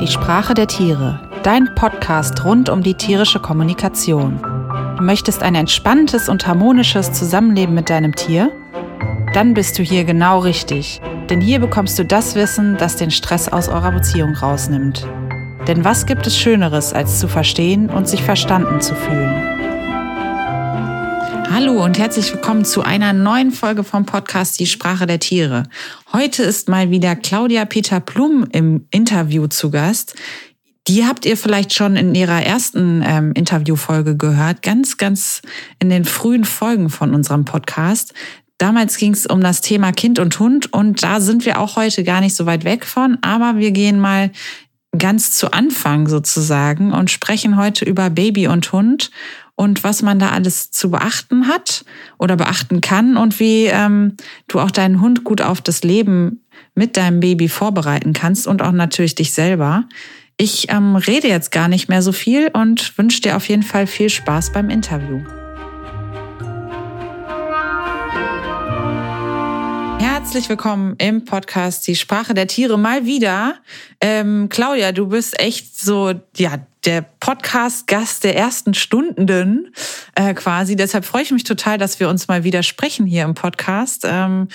Die Sprache der Tiere, dein Podcast rund um die tierische Kommunikation. Du möchtest ein entspanntes und harmonisches Zusammenleben mit deinem Tier? Dann bist du hier genau richtig, denn hier bekommst du das Wissen, das den Stress aus eurer Beziehung rausnimmt. Denn was gibt es Schöneres, als zu verstehen und sich verstanden zu fühlen? Hallo und herzlich willkommen zu einer neuen Folge vom Podcast Die Sprache der Tiere. Heute ist mal wieder Claudia Peter Plum im Interview zu Gast. Die habt ihr vielleicht schon in ihrer ersten ähm, Interviewfolge gehört, ganz, ganz in den frühen Folgen von unserem Podcast. Damals ging es um das Thema Kind und Hund und da sind wir auch heute gar nicht so weit weg von, aber wir gehen mal ganz zu Anfang sozusagen und sprechen heute über Baby und Hund und was man da alles zu beachten hat oder beachten kann und wie ähm, du auch deinen Hund gut auf das Leben mit deinem Baby vorbereiten kannst und auch natürlich dich selber. Ich ähm, rede jetzt gar nicht mehr so viel und wünsche dir auf jeden Fall viel Spaß beim Interview. Herzlich willkommen im Podcast Die Sprache der Tiere mal wieder. Ähm, Claudia, du bist echt so, ja, der Podcast-Gast der ersten Stunden äh, quasi. Deshalb freue ich mich total, dass wir uns mal wieder sprechen hier im Podcast. Ähm,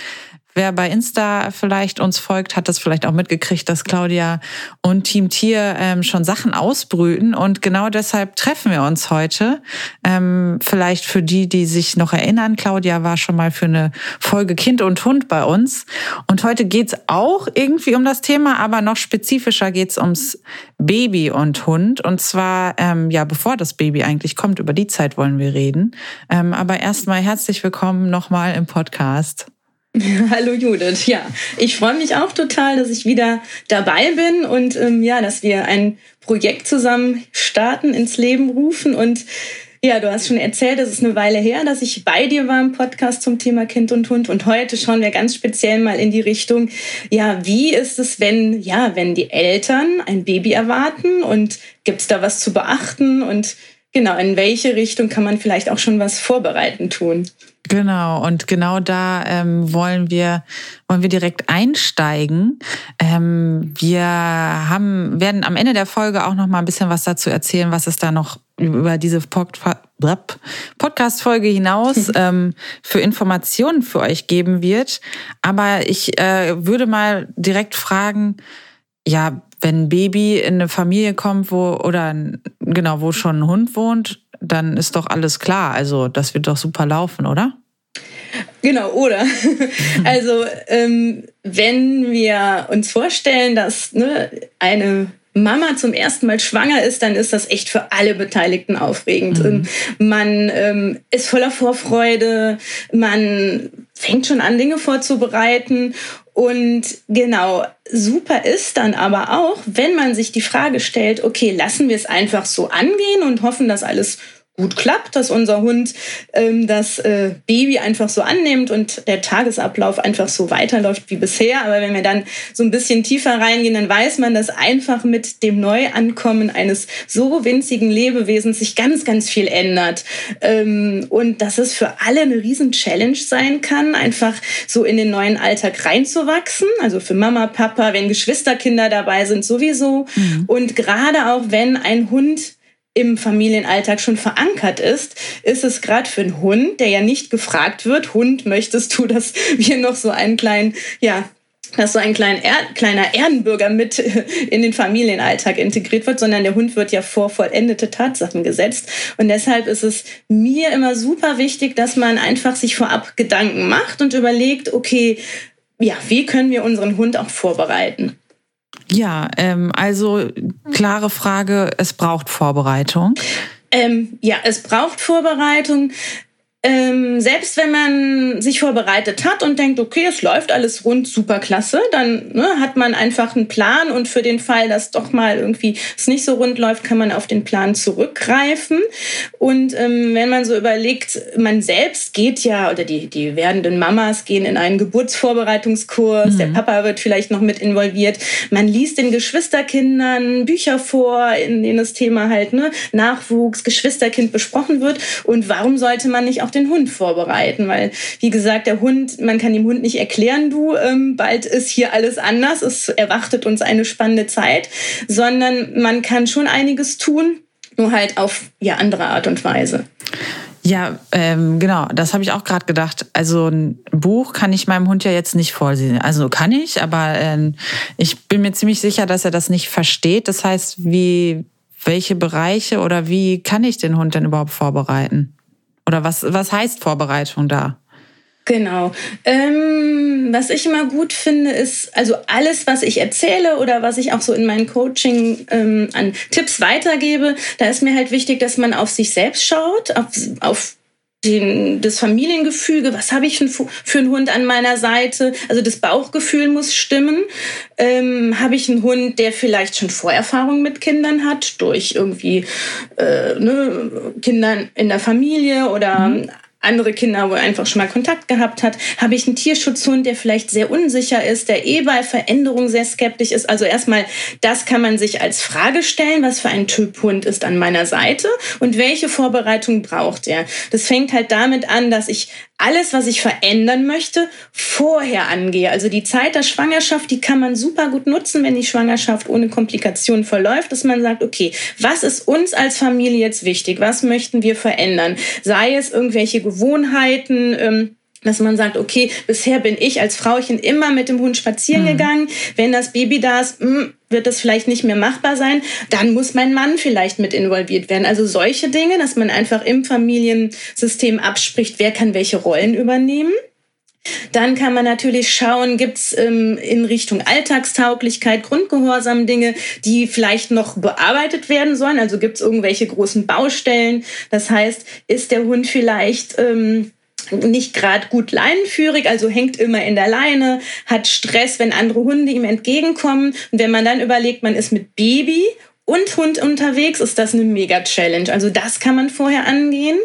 Wer bei Insta vielleicht uns folgt, hat das vielleicht auch mitgekriegt, dass Claudia und Team Tier ähm, schon Sachen ausbrüten. Und genau deshalb treffen wir uns heute. Ähm, vielleicht für die, die sich noch erinnern, Claudia war schon mal für eine Folge Kind und Hund bei uns. Und heute geht's auch irgendwie um das Thema, aber noch spezifischer geht's ums Baby und Hund. Und zwar, ähm, ja, bevor das Baby eigentlich kommt, über die Zeit wollen wir reden. Ähm, aber erstmal herzlich willkommen nochmal im Podcast. Hallo Judith. Ja, ich freue mich auch total, dass ich wieder dabei bin und ähm, ja, dass wir ein Projekt zusammen starten, ins Leben rufen. Und ja, du hast schon erzählt, es ist eine Weile her, dass ich bei dir war im Podcast zum Thema Kind und Hund. Und heute schauen wir ganz speziell mal in die Richtung, ja, wie ist es, wenn, ja, wenn die Eltern ein Baby erwarten und gibt es da was zu beachten und genau, in welche Richtung kann man vielleicht auch schon was vorbereiten tun? Genau, und genau da ähm, wollen wir wollen wir direkt einsteigen. Ähm, wir haben werden am Ende der Folge auch noch mal ein bisschen was dazu erzählen, was es da noch über diese Podcast-Folge hinaus ähm, für Informationen für euch geben wird. Aber ich äh, würde mal direkt fragen, ja, wenn ein Baby in eine Familie kommt, wo oder genau, wo schon ein Hund wohnt, dann ist doch alles klar. Also das wird doch super laufen, oder? Genau, oder? also ähm, wenn wir uns vorstellen, dass ne, eine Mama zum ersten Mal schwanger ist, dann ist das echt für alle Beteiligten aufregend. Mhm. Man ähm, ist voller Vorfreude, man fängt schon an, Dinge vorzubereiten. Und genau, super ist dann aber auch, wenn man sich die Frage stellt, okay, lassen wir es einfach so angehen und hoffen, dass alles gut klappt, dass unser Hund ähm, das äh, Baby einfach so annimmt und der Tagesablauf einfach so weiterläuft wie bisher. Aber wenn wir dann so ein bisschen tiefer reingehen, dann weiß man, dass einfach mit dem Neuankommen eines so winzigen Lebewesens sich ganz, ganz viel ändert. Ähm, und dass es für alle eine riesen Challenge sein kann, einfach so in den neuen Alltag reinzuwachsen. Also für Mama, Papa, wenn Geschwisterkinder dabei sind, sowieso. Mhm. Und gerade auch wenn ein Hund im Familienalltag schon verankert ist, ist es gerade für einen Hund, der ja nicht gefragt wird, Hund, möchtest du, dass wir noch so einen kleinen, ja, dass so ein klein er kleiner Ehrenbürger mit in den Familienalltag integriert wird, sondern der Hund wird ja vor vollendete Tatsachen gesetzt. Und deshalb ist es mir immer super wichtig, dass man einfach sich vorab Gedanken macht und überlegt, okay, ja, wie können wir unseren Hund auch vorbereiten? Ja, ähm, also klare Frage, es braucht Vorbereitung. Ähm, ja, es braucht Vorbereitung ähm, selbst wenn man sich vorbereitet hat und denkt, okay, es läuft alles rund, super klasse, dann ne, hat man einfach einen Plan und für den Fall, dass doch mal irgendwie es nicht so rund läuft, kann man auf den Plan zurückgreifen. Und ähm, wenn man so überlegt, man selbst geht ja, oder die, die werdenden Mamas gehen in einen Geburtsvorbereitungskurs, mhm. der Papa wird vielleicht noch mit involviert, man liest den Geschwisterkindern Bücher vor, in denen das Thema halt ne, Nachwuchs, Geschwisterkind besprochen wird. Und warum sollte man nicht auch den Hund vorbereiten, weil wie gesagt, der Hund, man kann dem Hund nicht erklären, du, ähm, bald ist hier alles anders, es erwartet uns eine spannende Zeit, sondern man kann schon einiges tun, nur halt auf ja andere Art und Weise. Ja, ähm, genau, das habe ich auch gerade gedacht. Also ein Buch kann ich meinem Hund ja jetzt nicht vorsehen. Also kann ich, aber ähm, ich bin mir ziemlich sicher, dass er das nicht versteht. Das heißt, wie, welche Bereiche oder wie kann ich den Hund denn überhaupt vorbereiten? Oder was, was heißt Vorbereitung da? Genau. Ähm, was ich immer gut finde, ist, also alles, was ich erzähle oder was ich auch so in meinem Coaching ähm, an Tipps weitergebe, da ist mir halt wichtig, dass man auf sich selbst schaut, auf, auf den, das Familiengefüge, was habe ich für, einen Hund an meiner Seite? Also das Bauchgefühl muss stimmen. Ähm, habe ich einen Hund, der vielleicht schon Vorerfahrung mit Kindern hat, durch irgendwie äh, ne, Kindern in der Familie oder mhm andere Kinder, wo er einfach schon mal Kontakt gehabt hat. Habe ich einen Tierschutzhund, der vielleicht sehr unsicher ist, der eh bei Veränderung sehr skeptisch ist. Also erstmal, das kann man sich als Frage stellen, was für ein Typ Hund ist an meiner Seite und welche Vorbereitung braucht er. Das fängt halt damit an, dass ich alles, was ich verändern möchte, vorher angehe. Also die Zeit der Schwangerschaft, die kann man super gut nutzen, wenn die Schwangerschaft ohne Komplikationen verläuft, dass man sagt, okay, was ist uns als Familie jetzt wichtig? Was möchten wir verändern? Sei es irgendwelche Gewohnheiten, ähm, dass man sagt, okay, bisher bin ich als Frauchen immer mit dem Hund spazieren mhm. gegangen. Wenn das Baby da ist, hm, wird das vielleicht nicht mehr machbar sein. Dann muss mein Mann vielleicht mit involviert werden. Also solche Dinge, dass man einfach im Familiensystem abspricht, wer kann welche Rollen übernehmen. Dann kann man natürlich schauen, gibt es ähm, in Richtung Alltagstauglichkeit, Grundgehorsam Dinge, die vielleicht noch bearbeitet werden sollen. Also gibt es irgendwelche großen Baustellen. Das heißt, ist der Hund vielleicht... Ähm, nicht gerade gut leinenführig, also hängt immer in der Leine, hat Stress, wenn andere Hunde ihm entgegenkommen. Und wenn man dann überlegt, man ist mit Baby und Hund unterwegs, ist das eine Mega-Challenge. Also das kann man vorher angehen.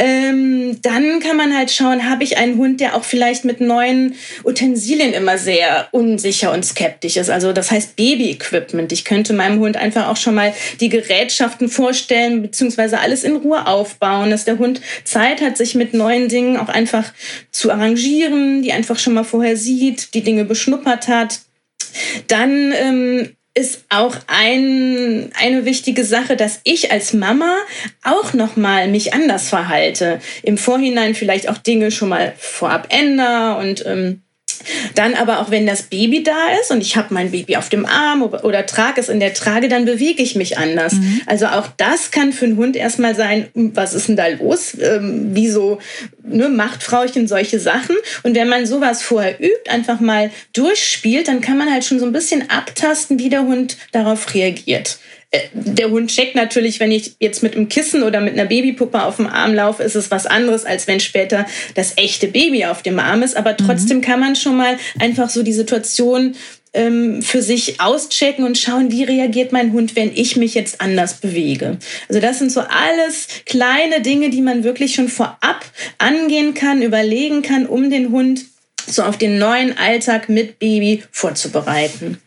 Ähm, dann kann man halt schauen, habe ich einen Hund, der auch vielleicht mit neuen Utensilien immer sehr unsicher und skeptisch ist. Also das heißt Baby-Equipment. Ich könnte meinem Hund einfach auch schon mal die Gerätschaften vorstellen, beziehungsweise alles in Ruhe aufbauen, dass der Hund Zeit hat, sich mit neuen Dingen auch einfach zu arrangieren, die einfach schon mal vorher sieht, die Dinge beschnuppert hat. Dann ähm, ist auch ein, eine wichtige Sache, dass ich als Mama auch noch mal mich anders verhalte. Im Vorhinein vielleicht auch Dinge schon mal vorab ändere und ähm, dann aber auch, wenn das Baby da ist und ich habe mein Baby auf dem Arm oder, oder trage es in der Trage, dann bewege ich mich anders. Mhm. Also auch das kann für einen Hund erstmal sein, hm, was ist denn da los? Ähm, wieso ne, macht Frauchen solche Sachen? Und wenn man sowas vorher übt, einfach mal durchspielt, dann kann man halt schon so ein bisschen abtasten, wie der Hund darauf reagiert. Äh, der Hund checkt natürlich, wenn ich jetzt mit einem Kissen oder mit einer Babypuppe auf dem Arm laufe, ist es was anderes, als wenn später das echte Baby auf dem Arm ist. Aber trotzdem mhm. kann man schon mal einfach so die Situation ähm, für sich auschecken und schauen, wie reagiert mein Hund, wenn ich mich jetzt anders bewege. Also das sind so alles kleine Dinge, die man wirklich schon vorab angehen kann, überlegen kann, um den Hund so auf den neuen Alltag mit Baby vorzubereiten.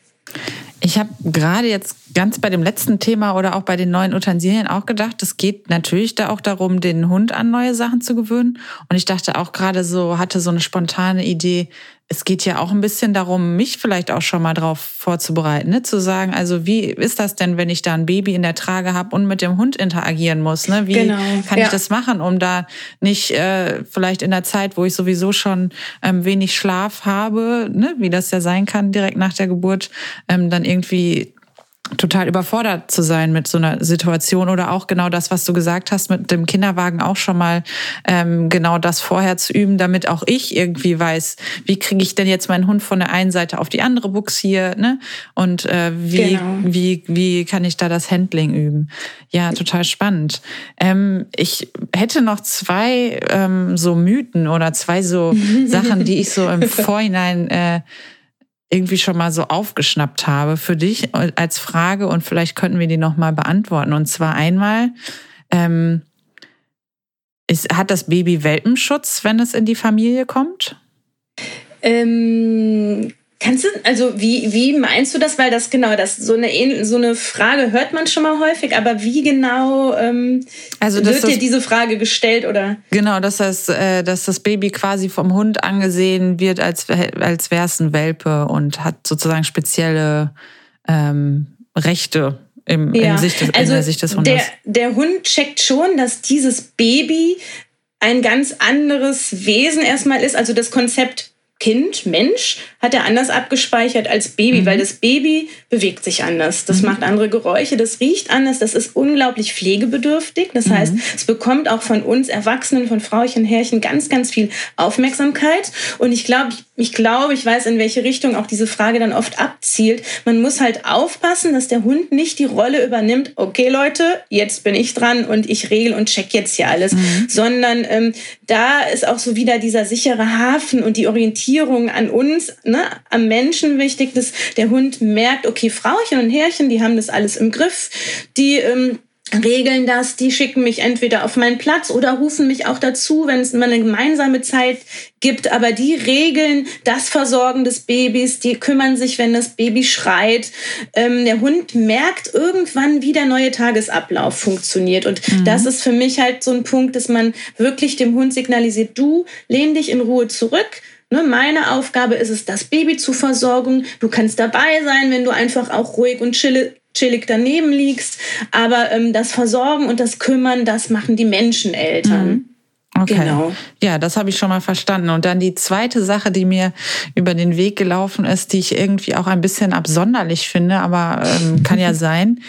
Ich habe gerade jetzt ganz bei dem letzten Thema oder auch bei den neuen Utensilien auch gedacht, es geht natürlich da auch darum, den Hund an neue Sachen zu gewöhnen. Und ich dachte auch gerade so, hatte so eine spontane Idee, es geht ja auch ein bisschen darum, mich vielleicht auch schon mal drauf vorzubereiten, ne? zu sagen, also wie ist das denn, wenn ich da ein Baby in der Trage habe und mit dem Hund interagieren muss? Ne? Wie genau. kann ja. ich das machen, um da nicht äh, vielleicht in der Zeit, wo ich sowieso schon ähm, wenig Schlaf habe, ne? wie das ja sein kann direkt nach der Geburt, ähm, dann irgendwie total überfordert zu sein mit so einer Situation oder auch genau das, was du gesagt hast, mit dem Kinderwagen auch schon mal ähm, genau das vorher zu üben, damit auch ich irgendwie weiß, wie kriege ich denn jetzt meinen Hund von der einen Seite auf die andere buxier, ne? Und äh, wie, genau. wie, wie kann ich da das Handling üben? Ja, total spannend. Ähm, ich hätte noch zwei ähm, so Mythen oder zwei so Sachen, die ich so im Vorhinein äh, irgendwie schon mal so aufgeschnappt habe für dich als Frage und vielleicht könnten wir die nochmal beantworten. Und zwar einmal, ähm, ist, hat das Baby Welpenschutz, wenn es in die Familie kommt? Ähm, Kannst du, also wie, wie meinst du das? Weil das genau, das so eine, so eine Frage hört man schon mal häufig, aber wie genau ähm, also, wird dir diese Frage gestellt oder? Genau, dass das, äh, dass das Baby quasi vom Hund angesehen wird, als, als wäre es ein Welpe und hat sozusagen spezielle ähm, Rechte im, ja. Sicht des, also in der Sicht des Hundes. Der, der Hund checkt schon, dass dieses Baby ein ganz anderes Wesen erstmal ist. Also das Konzept Kind, Mensch, hat er anders abgespeichert als Baby, mhm. weil das Baby bewegt sich anders. Das mhm. macht andere Geräusche, das riecht anders, das ist unglaublich pflegebedürftig. Das mhm. heißt, es bekommt auch von uns Erwachsenen, von Frauchen, Herrchen ganz, ganz viel Aufmerksamkeit. Und ich glaube, ich glaube, ich weiß, in welche Richtung auch diese Frage dann oft abzielt. Man muss halt aufpassen, dass der Hund nicht die Rolle übernimmt, okay Leute, jetzt bin ich dran und ich regel und check jetzt hier alles, mhm. sondern ähm, da ist auch so wieder dieser sichere Hafen und die Orientierung an uns, ne, am Menschen wichtig, dass der Hund merkt, okay, Frauchen und Herrchen, die haben das alles im Griff, die ähm, regeln das, die schicken mich entweder auf meinen Platz oder rufen mich auch dazu, wenn es mal eine gemeinsame Zeit gibt. Aber die regeln das Versorgen des Babys, die kümmern sich, wenn das Baby schreit. Ähm, der Hund merkt irgendwann, wie der neue Tagesablauf funktioniert. Und mhm. das ist für mich halt so ein Punkt, dass man wirklich dem Hund signalisiert, du lehn dich in Ruhe zurück. Ne, meine Aufgabe ist es, das Baby zu versorgen. Du kannst dabei sein, wenn du einfach auch ruhig und chille, chillig daneben liegst. Aber ähm, das Versorgen und das Kümmern, das machen die Menscheneltern. Mhm. Okay. Genau. Ja, das habe ich schon mal verstanden. Und dann die zweite Sache, die mir über den Weg gelaufen ist, die ich irgendwie auch ein bisschen absonderlich finde, aber ähm, kann ja sein.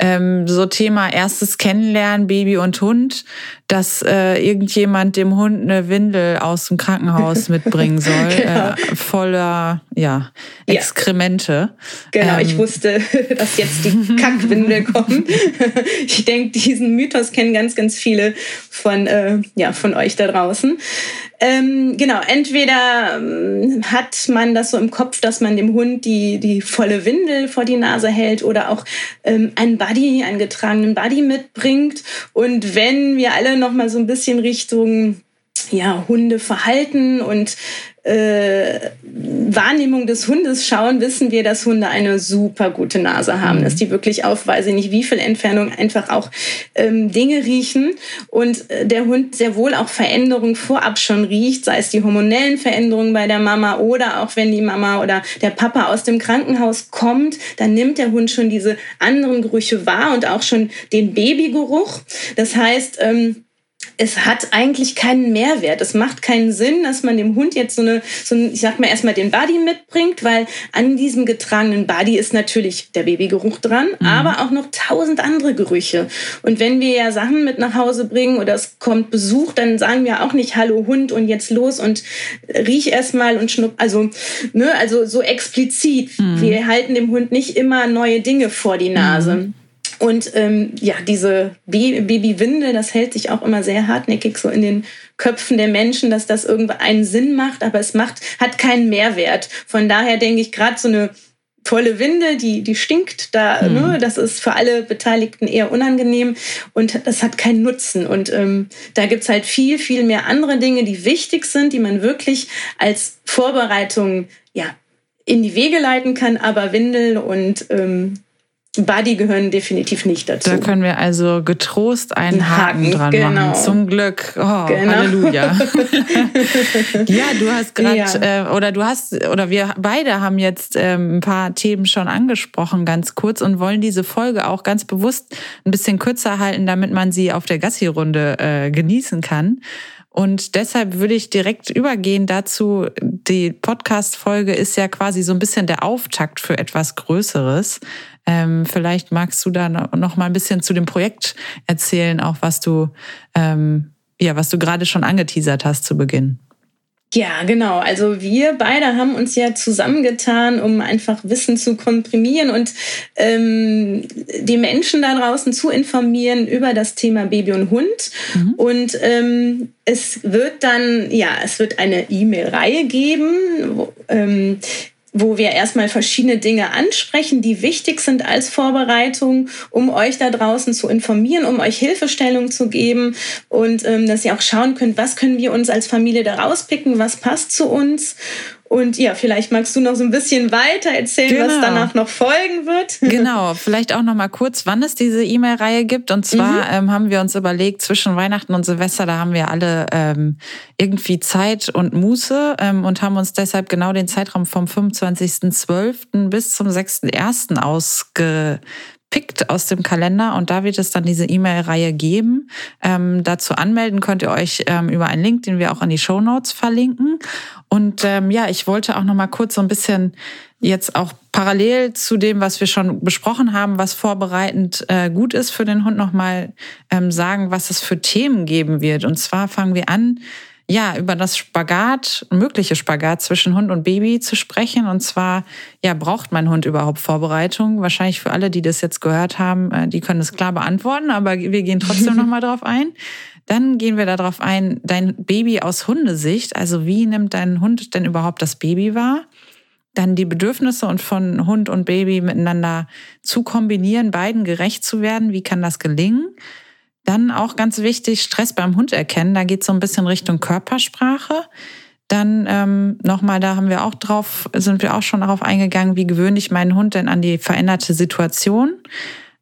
Ähm, so Thema erstes Kennenlernen, Baby und Hund, dass äh, irgendjemand dem Hund eine Windel aus dem Krankenhaus mitbringen soll, genau. äh, voller ja, Exkremente. Ja. Genau, ähm, ich wusste, dass jetzt die Kackwindel kommt. ich denke, diesen Mythos kennen ganz, ganz viele von, äh, ja, von euch da draußen. Ähm, genau, entweder ähm, hat man das so im Kopf, dass man dem Hund die, die volle Windel vor die Nase hält oder auch ähm, einen Buddy, einen getragenen Buddy mitbringt. Und wenn wir alle noch mal so ein bisschen Richtung ja, Hundeverhalten und äh, Wahrnehmung des Hundes schauen, wissen wir, dass Hunde eine super gute Nase haben, mhm. dass die wirklich auf, weiß ich nicht, wie viel Entfernung einfach auch ähm, Dinge riechen und äh, der Hund sehr wohl auch Veränderungen vorab schon riecht, sei es die hormonellen Veränderungen bei der Mama oder auch wenn die Mama oder der Papa aus dem Krankenhaus kommt, dann nimmt der Hund schon diese anderen Gerüche wahr und auch schon den Babygeruch. Das heißt, ähm, es hat eigentlich keinen Mehrwert. Es macht keinen Sinn, dass man dem Hund jetzt so eine, so ein, ich sag mal erstmal den Buddy mitbringt, weil an diesem getragenen Buddy ist natürlich der Babygeruch dran, mhm. aber auch noch tausend andere Gerüche. Und wenn wir ja Sachen mit nach Hause bringen oder es kommt Besuch, dann sagen wir auch nicht Hallo Hund und jetzt los und riech erstmal und schnupp, also, ne, also so explizit. Mhm. Wir halten dem Hund nicht immer neue Dinge vor die Nase. Mhm. Und ähm, ja, diese Babywindel, das hält sich auch immer sehr hartnäckig so in den Köpfen der Menschen, dass das irgendwie einen Sinn macht, aber es macht, hat keinen Mehrwert. Von daher denke ich, gerade so eine tolle Windel, die, die stinkt da, mhm. ne? das ist für alle Beteiligten eher unangenehm und das hat keinen Nutzen. Und ähm, da gibt's halt viel, viel mehr andere Dinge, die wichtig sind, die man wirklich als Vorbereitung ja, in die Wege leiten kann, aber Windel und ähm, Buddy gehören definitiv nicht dazu. Da können wir also getrost einen Haken, Haken dran genau. machen. Zum Glück. Oh, genau. Halleluja. ja, du hast gerade, ja. äh, oder du hast, oder wir beide haben jetzt ähm, ein paar Themen schon angesprochen, ganz kurz, und wollen diese Folge auch ganz bewusst ein bisschen kürzer halten, damit man sie auf der Gassi-Runde äh, genießen kann. Und deshalb würde ich direkt übergehen dazu. Die Podcast-Folge ist ja quasi so ein bisschen der Auftakt für etwas Größeres. Ähm, vielleicht magst du da noch mal ein bisschen zu dem Projekt erzählen, auch was du, ähm, ja, was du gerade schon angeteasert hast zu Beginn. Ja, genau. Also wir beide haben uns ja zusammengetan, um einfach Wissen zu komprimieren und ähm, die Menschen da draußen zu informieren über das Thema Baby und Hund. Mhm. Und ähm, es wird dann, ja, es wird eine E-Mail-Reihe geben, wo, ähm, wo wir erstmal verschiedene Dinge ansprechen, die wichtig sind als Vorbereitung, um euch da draußen zu informieren, um euch Hilfestellung zu geben und ähm, dass ihr auch schauen könnt, was können wir uns als Familie da rauspicken, was passt zu uns. Und ja, vielleicht magst du noch so ein bisschen weiter erzählen, genau. was danach noch folgen wird. Genau, vielleicht auch noch mal kurz, wann es diese E-Mail-Reihe gibt. Und zwar mhm. ähm, haben wir uns überlegt, zwischen Weihnachten und Silvester, da haben wir alle ähm, irgendwie Zeit und Muße ähm, und haben uns deshalb genau den Zeitraum vom 25.12. bis zum 6.1. ausge pickt aus dem Kalender und da wird es dann diese E-Mail-Reihe geben. Ähm, dazu anmelden könnt ihr euch ähm, über einen Link, den wir auch in die Show Notes verlinken. Und ähm, ja, ich wollte auch noch mal kurz so ein bisschen jetzt auch parallel zu dem, was wir schon besprochen haben, was vorbereitend äh, gut ist für den Hund, noch mal ähm, sagen, was es für Themen geben wird. Und zwar fangen wir an ja, über das Spagat, mögliche Spagat zwischen Hund und Baby zu sprechen. Und zwar, ja, braucht mein Hund überhaupt Vorbereitung? Wahrscheinlich für alle, die das jetzt gehört haben, äh, die können es klar beantworten, aber wir gehen trotzdem nochmal drauf ein. Dann gehen wir darauf ein, dein Baby aus Hundesicht. Also wie nimmt dein Hund denn überhaupt das Baby wahr? Dann die Bedürfnisse und von Hund und Baby miteinander zu kombinieren, beiden gerecht zu werden. Wie kann das gelingen? Dann auch ganz wichtig, Stress beim Hund erkennen. Da geht es so ein bisschen Richtung Körpersprache. Dann ähm, nochmal, da haben wir auch drauf, sind wir auch schon darauf eingegangen, wie gewöhne ich meinen Hund denn an die veränderte Situation.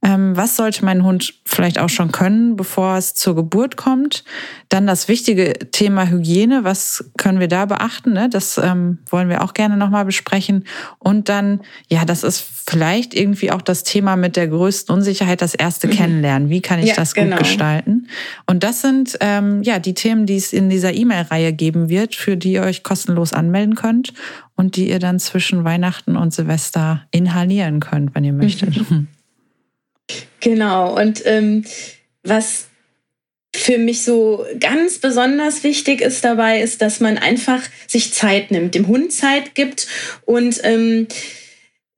Ähm, was sollte mein Hund vielleicht auch schon können, bevor es zur Geburt kommt? Dann das wichtige Thema Hygiene. Was können wir da beachten? Ne? Das ähm, wollen wir auch gerne nochmal besprechen. Und dann, ja, das ist vielleicht irgendwie auch das Thema mit der größten Unsicherheit, das erste mhm. Kennenlernen. Wie kann ich ja, das gut genau. gestalten? Und das sind ähm, ja die Themen, die es in dieser E-Mail-Reihe geben wird, für die ihr euch kostenlos anmelden könnt und die ihr dann zwischen Weihnachten und Silvester inhalieren könnt, wenn ihr möchtet. Mhm. Genau, und ähm, was für mich so ganz besonders wichtig ist dabei, ist, dass man einfach sich Zeit nimmt, dem Hund Zeit gibt und ähm,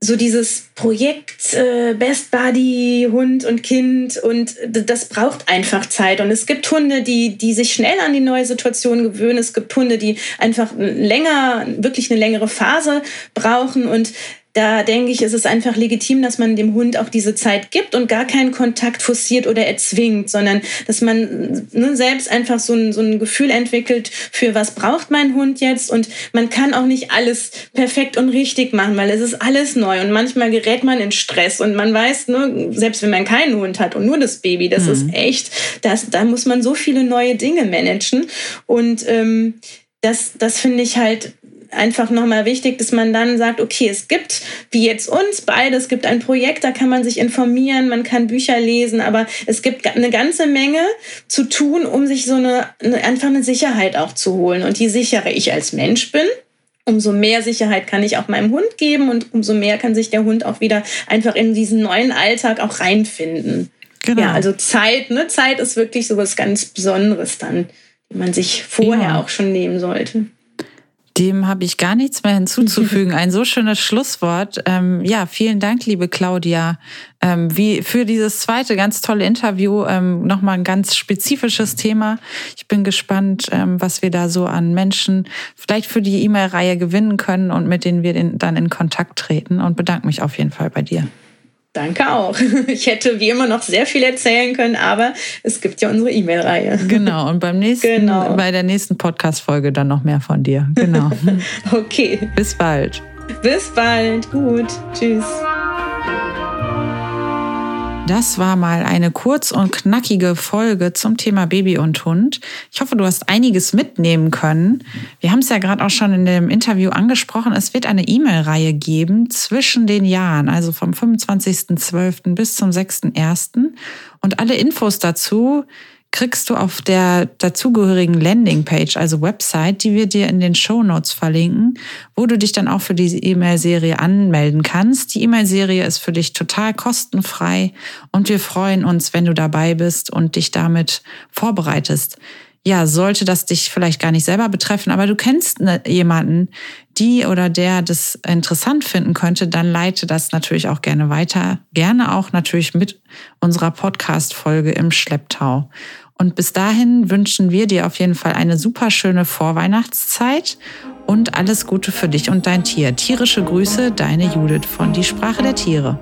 so dieses Projekt äh, Best Buddy, Hund und Kind und das braucht einfach Zeit. Und es gibt Hunde, die, die sich schnell an die neue Situation gewöhnen. Es gibt Hunde, die einfach länger, wirklich eine längere Phase brauchen. Und da denke ich, ist es einfach legitim, dass man dem Hund auch diese Zeit gibt und gar keinen Kontakt forciert oder erzwingt, sondern dass man ne, selbst einfach so ein, so ein Gefühl entwickelt, für was braucht mein Hund jetzt. Und man kann auch nicht alles perfekt und richtig machen, weil es ist alles neu und manchmal gerät man in Stress und man weiß, ne, selbst wenn man keinen Hund hat und nur das Baby, das mhm. ist echt, das, da muss man so viele neue Dinge managen. Und ähm, das, das finde ich halt einfach nochmal wichtig, dass man dann sagt, okay, es gibt, wie jetzt uns beide, es gibt ein Projekt, da kann man sich informieren, man kann Bücher lesen, aber es gibt eine ganze Menge zu tun, um sich so eine, einfach eine Sicherheit auch zu holen. Und je sicherer ich als Mensch bin, umso mehr Sicherheit kann ich auch meinem Hund geben und umso mehr kann sich der Hund auch wieder einfach in diesen neuen Alltag auch reinfinden. Genau. Ja, also Zeit, ne? Zeit ist wirklich so was ganz Besonderes dann, die man sich vorher ja. auch schon nehmen sollte. Dem habe ich gar nichts mehr hinzuzufügen. Ein so schönes Schlusswort. Ähm, ja, vielen Dank, liebe Claudia, ähm, wie für dieses zweite ganz tolle Interview. Ähm, Nochmal ein ganz spezifisches Thema. Ich bin gespannt, ähm, was wir da so an Menschen vielleicht für die E-Mail-Reihe gewinnen können und mit denen wir dann in Kontakt treten. Und bedanke mich auf jeden Fall bei dir. Danke auch. Ich hätte wie immer noch sehr viel erzählen können, aber es gibt ja unsere E-Mail-Reihe. Genau, und beim nächsten, genau. bei der nächsten Podcast-Folge dann noch mehr von dir. Genau. okay. Bis bald. Bis bald. Gut. Tschüss. Das war mal eine kurz und knackige Folge zum Thema Baby und Hund. Ich hoffe, du hast einiges mitnehmen können. Wir haben es ja gerade auch schon in dem Interview angesprochen. Es wird eine E-Mail-Reihe geben zwischen den Jahren, also vom 25.12. bis zum 6.1. Und alle Infos dazu kriegst du auf der dazugehörigen Landingpage, also Website, die wir dir in den Show Notes verlinken, wo du dich dann auch für diese E-Mail-Serie anmelden kannst. Die E-Mail-Serie ist für dich total kostenfrei und wir freuen uns, wenn du dabei bist und dich damit vorbereitest. Ja, sollte das dich vielleicht gar nicht selber betreffen, aber du kennst ne, jemanden, die oder der das interessant finden könnte, dann leite das natürlich auch gerne weiter. Gerne auch natürlich mit unserer Podcast-Folge im Schlepptau. Und bis dahin wünschen wir dir auf jeden Fall eine super schöne Vorweihnachtszeit und alles Gute für dich und dein Tier. Tierische Grüße, deine Judith von Die Sprache der Tiere.